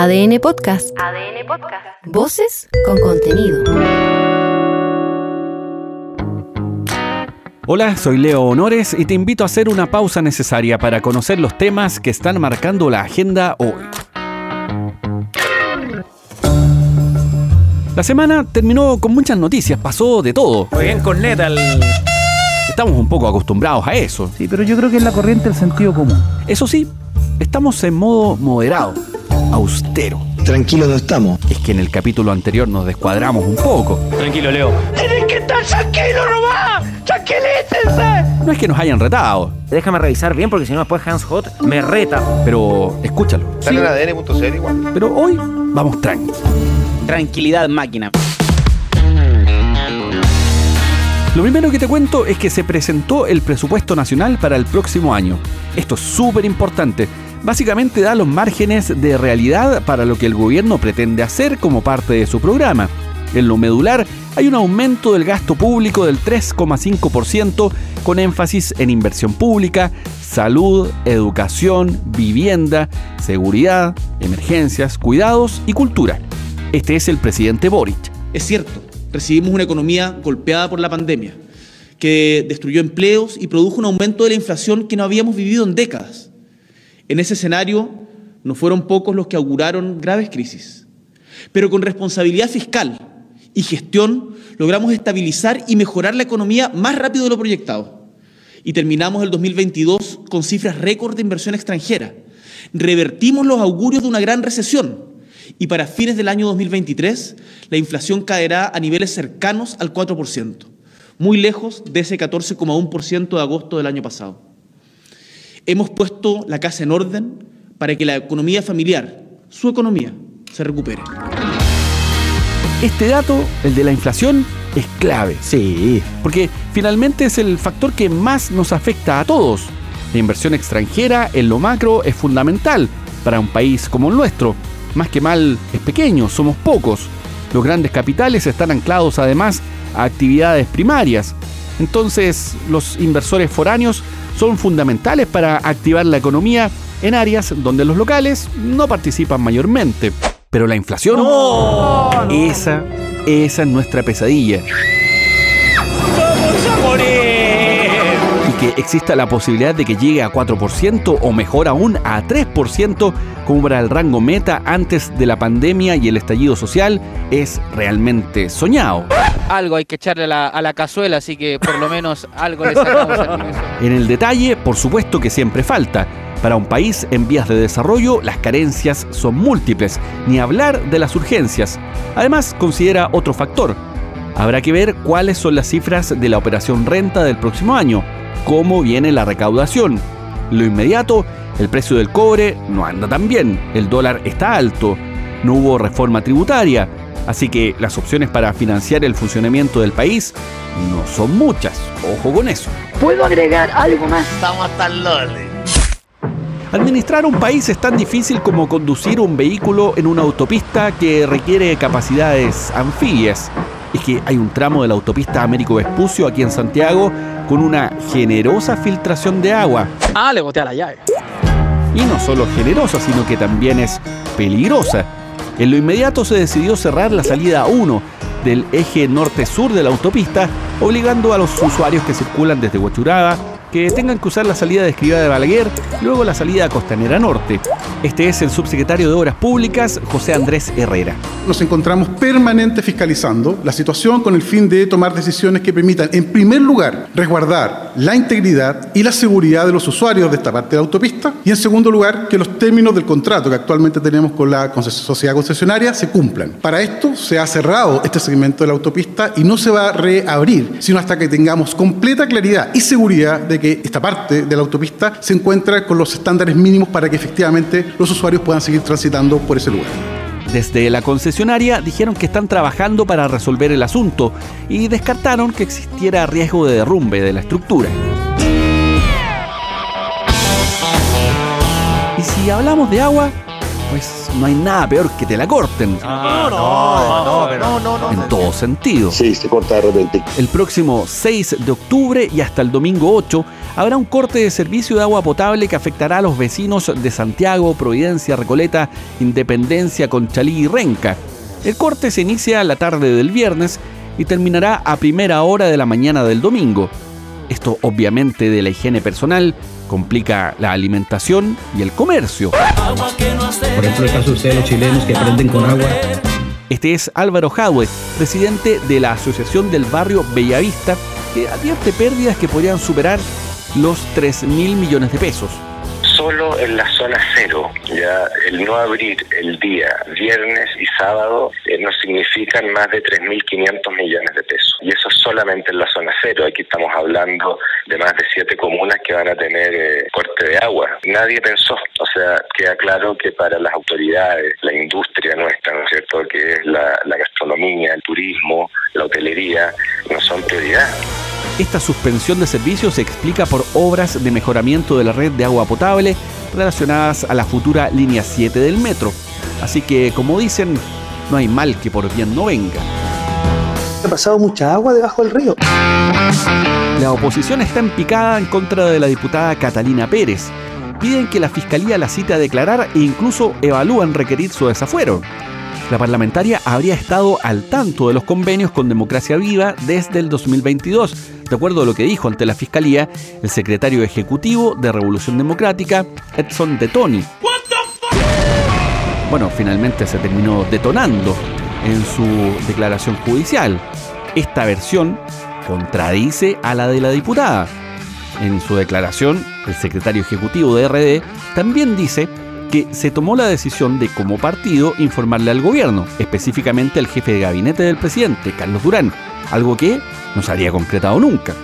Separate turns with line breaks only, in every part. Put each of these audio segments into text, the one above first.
ADN Podcast. ADN Podcast. Voces con contenido.
Hola, soy Leo Honores y te invito a hacer una pausa necesaria para conocer los temas que están marcando la agenda hoy. La semana terminó con muchas noticias, pasó de todo.
Fue bien con neta
Estamos un poco acostumbrados a eso.
Sí, pero yo creo que es la corriente del sentido común.
Eso sí, estamos en modo moderado, austero.
Tranquilos no estamos.
Es que en el capítulo anterior nos descuadramos un poco.
Tranquilo, Leo.
¡Tienes que estar tranquilo nomás! ¡Tranquilícense!
No es que nos hayan retado,
Déjame revisar bien porque si no después Hans Hot me reta.
pero escúchalo.
Está en ADN.cl igual.
Pero hoy vamos tranqui.
Tranquilidad máquina.
Lo primero que te cuento es que se presentó el presupuesto nacional para el próximo año. Esto es súper importante. Básicamente da los márgenes de realidad para lo que el gobierno pretende hacer como parte de su programa. En lo medular hay un aumento del gasto público del 3,5% con énfasis en inversión pública, salud, educación, vivienda, seguridad, emergencias, cuidados y cultura. Este es el presidente Boric.
Es cierto, recibimos una economía golpeada por la pandemia, que destruyó empleos y produjo un aumento de la inflación que no habíamos vivido en décadas. En ese escenario, no fueron pocos los que auguraron graves crisis. Pero con responsabilidad fiscal y gestión logramos estabilizar y mejorar la economía más rápido de lo proyectado. Y terminamos el 2022 con cifras récord de inversión extranjera. Revertimos los augurios de una gran recesión y para fines del año 2023 la inflación caerá a niveles cercanos al 4%, muy lejos de ese 14,1% de agosto del año pasado. Hemos puesto la casa en orden para que la economía familiar, su economía, se recupere.
Este dato, el de la inflación, es clave.
Sí.
Porque finalmente es el factor que más nos afecta a todos. La inversión extranjera en lo macro es fundamental para un país como el nuestro. Más que mal es pequeño, somos pocos. Los grandes capitales están anclados además a actividades primarias. Entonces los inversores foráneos son fundamentales para activar la economía en áreas donde los locales no participan mayormente. Pero la inflación, esa, esa es nuestra pesadilla. Que exista la posibilidad de que llegue a 4% o mejor aún a 3% como era el rango meta antes de la pandemia y el estallido social es realmente soñado.
algo hay que echarle a la, a la cazuela, así que por lo menos algo le sacamos al.
En el detalle, por supuesto que siempre falta. Para un país en vías de desarrollo, las carencias son múltiples, ni hablar de las urgencias. Además, considera otro factor. Habrá que ver cuáles son las cifras de la operación renta del próximo año, cómo viene la recaudación. Lo inmediato, el precio del cobre no anda tan bien, el dólar está alto, no hubo reforma tributaria, así que las opciones para financiar el funcionamiento del país no son muchas. Ojo con eso.
¿Puedo agregar algo más?
Estamos hasta el lole.
Administrar un país es tan difícil como conducir un vehículo en una autopista que requiere capacidades anfibias. Es que hay un tramo de la autopista Américo Vespucio aquí en Santiago con una generosa filtración de agua.
Ah, le boté a la llave.
Y no solo generosa, sino que también es peligrosa. En lo inmediato se decidió cerrar la salida 1 del eje norte-sur de la autopista, obligando a los usuarios que circulan desde Huachuraba que tengan que usar la salida de de Balaguer, luego la salida a Costanera Norte. Este es el subsecretario de Obras Públicas, José Andrés Herrera.
Nos encontramos permanente fiscalizando la situación con el fin de tomar decisiones que permitan, en primer lugar, resguardar la integridad y la seguridad de los usuarios de esta parte de la autopista y, en segundo lugar, que los términos del contrato que actualmente tenemos con la sociedad concesionaria se cumplan. Para esto se ha cerrado este segmento de la autopista y no se va a reabrir, sino hasta que tengamos completa claridad y seguridad de que esta parte de la autopista se encuentra con los estándares mínimos para que efectivamente los usuarios puedan seguir transitando por ese lugar.
Desde la concesionaria dijeron que están trabajando para resolver el asunto y descartaron que existiera riesgo de derrumbe de la estructura. Y si hablamos de agua, pues no hay nada peor que te la corten.
No, no, no, no, no.
En todo sentido.
Sí, se corta de repente.
El próximo 6 de octubre y hasta el domingo 8 habrá un corte de servicio de agua potable que afectará a los vecinos de Santiago, Providencia, Recoleta, Independencia, Conchalí y Renca. El corte se inicia la tarde del viernes y terminará a primera hora de la mañana del domingo. Esto obviamente de la higiene personal complica la alimentación y el comercio.
Por ejemplo, el caso de los chilenos que aprenden con agua.
Este es Álvaro Jadwe, presidente de la Asociación del Barrio Bellavista, que advierte pérdidas que podrían superar los 3 mil millones de pesos.
Solo en la zona cero, ya el no abrir el día viernes y sábado eh, nos significan más de 3.500 millones de pesos. Y eso solamente en la zona cero. Aquí estamos hablando de más de siete comunas que van a tener eh, corte de agua. Nadie pensó, o sea, queda claro que para las autoridades, la industria nuestra, ¿no es cierto?, que es la, la gastronomía, el turismo, la hotelería, no son prioridad.
Esta suspensión de servicios se explica por obras de mejoramiento de la red de agua potable relacionadas a la futura línea 7 del metro. Así que, como dicen, no hay mal que por bien no venga.
Ha pasado mucha agua debajo del río.
La oposición está en picada en contra de la diputada Catalina Pérez. Piden que la fiscalía la cite a declarar e incluso evalúan requerir su desafuero. La parlamentaria habría estado al tanto de los convenios con Democracia Viva desde el 2022, de acuerdo a lo que dijo ante la Fiscalía el secretario ejecutivo de Revolución Democrática, Edson De Toni. Bueno, finalmente se terminó detonando en su declaración judicial. Esta versión contradice a la de la diputada. En su declaración, el secretario ejecutivo de RD también dice que se tomó la decisión de como partido informarle al gobierno, específicamente al jefe de gabinete del presidente, Carlos Durán, algo que no se había concretado nunca.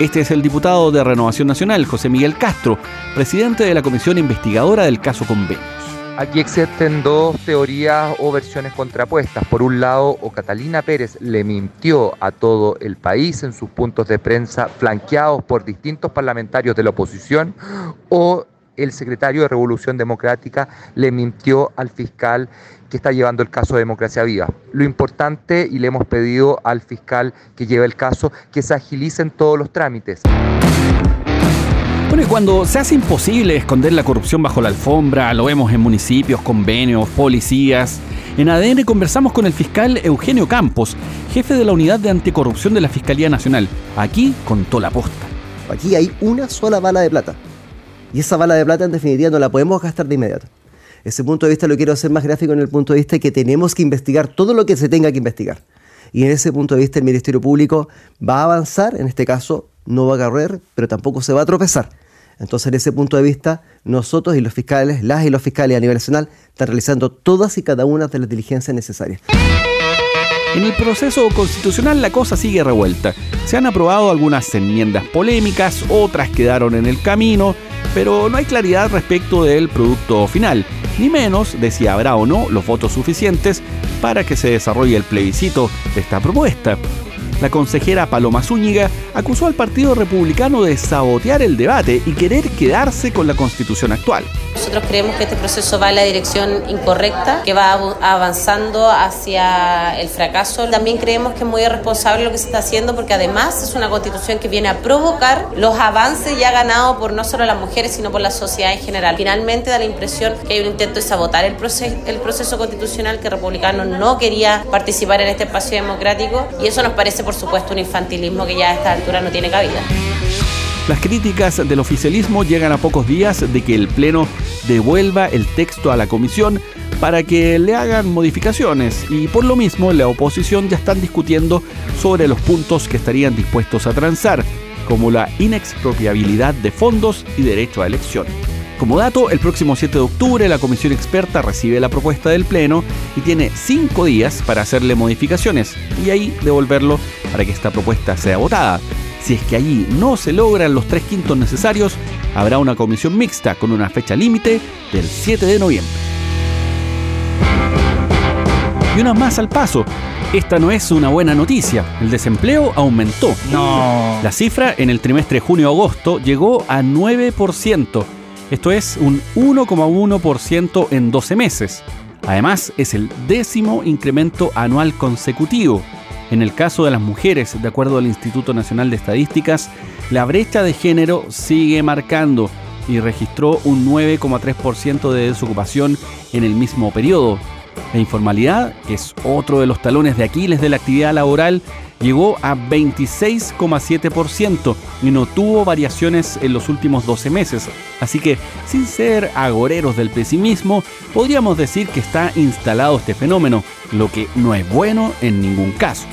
Este es el diputado de Renovación Nacional, José Miguel Castro, presidente de la comisión investigadora del caso Convenios.
Aquí existen dos teorías o versiones contrapuestas. Por un lado, o Catalina Pérez le mintió a todo el país en sus puntos de prensa, flanqueados por distintos parlamentarios de la oposición, o el secretario de Revolución Democrática le mintió al fiscal que está llevando el caso de Democracia Viva. Lo importante, y le hemos pedido al fiscal que lleve el caso, que se agilicen todos los trámites.
Bueno, y cuando se hace imposible esconder la corrupción bajo la alfombra, lo vemos en municipios, convenios, policías. En ADN conversamos con el fiscal Eugenio Campos, jefe de la unidad de anticorrupción de la Fiscalía Nacional. Aquí contó la posta.
Aquí hay una sola bala de plata. Y esa bala de plata en definitiva no la podemos gastar de inmediato. Ese punto de vista lo quiero hacer más gráfico en el punto de vista de que tenemos que investigar todo lo que se tenga que investigar. Y en ese punto de vista el Ministerio Público va a avanzar, en este caso no va a correr, pero tampoco se va a tropezar. Entonces, en ese punto de vista, nosotros y los fiscales, las y los fiscales a nivel nacional, están realizando todas y cada una de las diligencias necesarias.
En el proceso constitucional la cosa sigue revuelta. Se han aprobado algunas enmiendas polémicas, otras quedaron en el camino, pero no hay claridad respecto del producto final, ni menos de si habrá o no los votos suficientes para que se desarrolle el plebiscito de esta propuesta. La consejera Paloma Zúñiga acusó al Partido Republicano de sabotear el debate y querer quedarse con la constitución actual.
Nosotros creemos que este proceso va en la dirección incorrecta, que va avanzando hacia el fracaso. También creemos que es muy irresponsable lo que se está haciendo porque además es una constitución que viene a provocar los avances ya ganados por no solo las mujeres, sino por la sociedad en general. Finalmente da la impresión que hay un intento de sabotar el proceso, el proceso constitucional, que republicano no quería participar en este espacio democrático y eso nos parece, por supuesto, un infantilismo que ya a esta no tiene cabida.
Las críticas del oficialismo llegan a pocos días de que el Pleno devuelva el texto a la comisión para que le hagan modificaciones y por lo mismo la oposición ya están discutiendo sobre los puntos que estarían dispuestos a transar, como la inexpropiabilidad de fondos y derecho a elección. Como dato, el próximo 7 de octubre la comisión experta recibe la propuesta del Pleno y tiene cinco días para hacerle modificaciones y ahí devolverlo para que esta propuesta sea votada. Si es que allí no se logran los tres quintos necesarios, habrá una comisión mixta con una fecha límite del 7 de noviembre. Y una más al paso. Esta no es una buena noticia. El desempleo aumentó.
No.
La cifra en el trimestre junio-agosto llegó a 9%. Esto es un 1,1% en 12 meses. Además, es el décimo incremento anual consecutivo. En el caso de las mujeres, de acuerdo al Instituto Nacional de Estadísticas, la brecha de género sigue marcando y registró un 9,3% de desocupación en el mismo periodo. La informalidad, que es otro de los talones de Aquiles de la actividad laboral, llegó a 26,7% y no tuvo variaciones en los últimos 12 meses. Así que, sin ser agoreros del pesimismo, podríamos decir que está instalado este fenómeno, lo que no es bueno en ningún caso.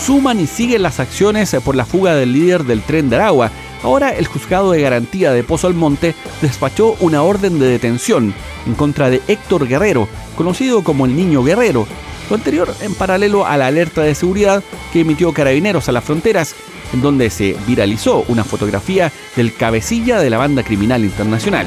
Suman y siguen las acciones por la fuga del líder del tren de Aragua. Ahora el juzgado de garantía de Pozo Almonte despachó una orden de detención en contra de Héctor Guerrero, conocido como el Niño Guerrero, lo anterior en paralelo a la alerta de seguridad que emitió Carabineros a las fronteras, en donde se viralizó una fotografía del cabecilla de la banda criminal internacional.